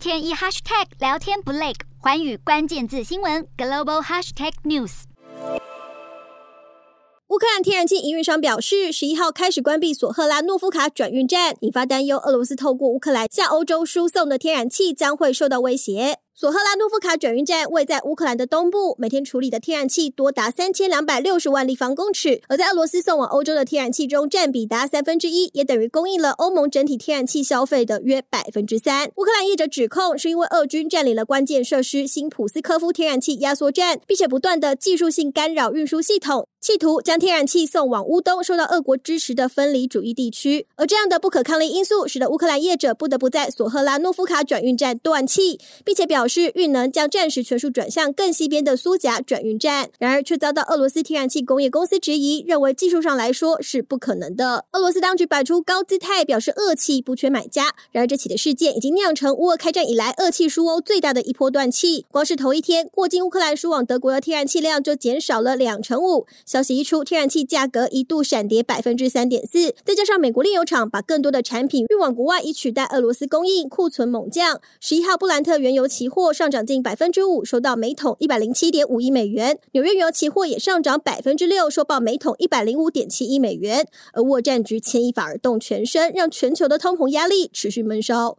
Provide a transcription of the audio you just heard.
天一 hashtag 聊天不累，环宇关键字新闻 global hashtag news。乌克兰天然气营运商表示，十一号开始关闭索赫拉诺夫卡转运站，引发担忧，俄罗斯透过乌克兰向欧洲输送的天然气将会受到威胁。索赫拉诺夫卡转运站位在乌克兰的东部，每天处理的天然气多达三千两百六十万立方公尺，而在俄罗斯送往欧洲的天然气中占比达三分之一，也等于供应了欧盟整体天然气消费的约百分之三。乌克兰业者指控是因为俄军占领了关键设施新普斯科夫天然气压缩站，并且不断的技术性干扰运输系统，企图将天然气送往乌东受到俄国支持的分离主义地区。而这样的不可抗力因素，使得乌克兰业者不得不在索赫拉诺夫卡转运站断气，并且表示。运能将战时全数转向更西边的苏贾转运站，然而却遭到俄罗斯天然气工业公司质疑，认为技术上来说是不可能的。俄罗斯当局摆出高姿态，表示俄气不缺买家。然而这起的事件已经酿成乌俄开战以来俄气输欧最大的一波断气。光是头一天，过境乌克兰输往德国的天然气量就减少了两成五。消息一出，天然气价格一度闪跌百分之三点四。再加上美国炼油厂把更多的产品运往国外以取代俄罗斯供应，库存猛降。十一号布兰特原油期货。上涨近百分之五，收到每桶一百零七点五亿美元。纽约原油期货也上涨百分之六，收报每桶一百零五点七亿美元。而沃战局牵一发而动全身，让全球的通膨压力持续闷烧。